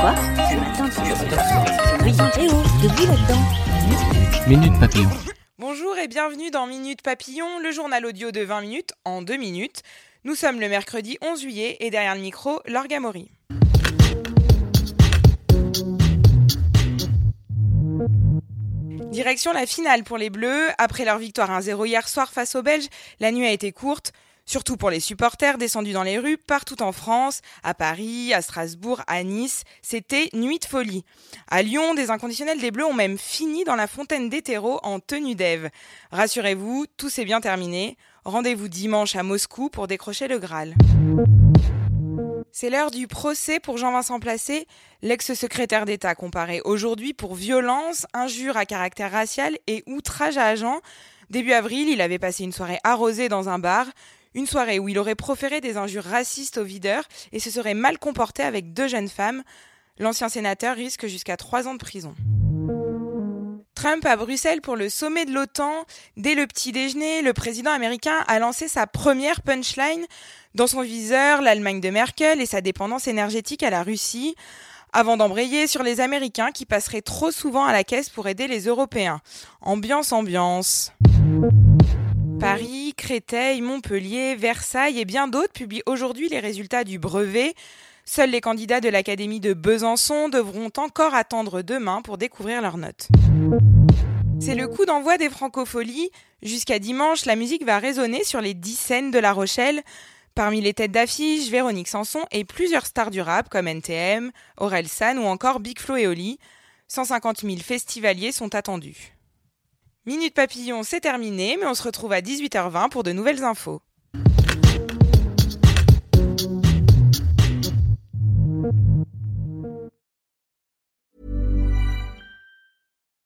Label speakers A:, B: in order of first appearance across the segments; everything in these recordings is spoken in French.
A: Quoi Ce matin, tu oh, debout là-dedans.
B: Minute Papillon.
C: Bonjour et bienvenue dans Minute Papillon, le journal audio de 20 minutes en 2 minutes. Nous sommes le mercredi 11 juillet et derrière le micro, Laure Gamory. Direction la finale pour les Bleus. Après leur victoire 1-0 hier soir face aux Belges, la nuit a été courte. Surtout pour les supporters descendus dans les rues partout en France, à Paris, à Strasbourg, à Nice, c'était nuit de folie. À Lyon, des inconditionnels des Bleus ont même fini dans la fontaine des terreaux en tenue d'Ève. Rassurez-vous, tout s'est bien terminé. Rendez-vous dimanche à Moscou pour décrocher le Graal. C'est l'heure du procès pour Jean-Vincent Placé, l'ex-secrétaire d'État comparé aujourd'hui pour violence, injure à caractère racial et outrage à agent. Début avril, il avait passé une soirée arrosée dans un bar, une soirée où il aurait proféré des injures racistes aux videurs et se serait mal comporté avec deux jeunes femmes. L'ancien sénateur risque jusqu'à trois ans de prison. Trump à Bruxelles pour le sommet de l'OTAN. Dès le petit déjeuner, le président américain a lancé sa première punchline. Dans son viseur, l'Allemagne de Merkel et sa dépendance énergétique à la Russie. Avant d'embrayer sur les Américains qui passeraient trop souvent à la caisse pour aider les Européens. Ambiance, ambiance. Paris, Créteil, Montpellier, Versailles et bien d'autres publient aujourd'hui les résultats du brevet. Seuls les candidats de l'Académie de Besançon devront encore attendre demain pour découvrir leurs notes. C'est le coup d'envoi des francopholies. Jusqu'à dimanche, la musique va résonner sur les dix scènes de La Rochelle. Parmi les têtes d'affiche, Véronique Sanson et plusieurs stars du rap comme NTM, Aurel San ou encore Big Flo et Oli. 150 000 festivaliers sont attendus. Minute Papillon, c'est terminé, mais on se retrouve à 18h20 pour de nouvelles infos.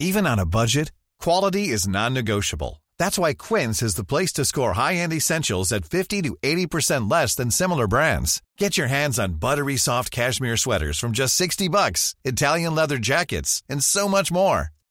D: Even on a budget, quality is non-negotiable. That's why Quince is the place to score high-end essentials at 50 to 80% less than similar brands. Get your hands on buttery soft cashmere sweaters from just 60 bucks, Italian leather jackets, and so much more.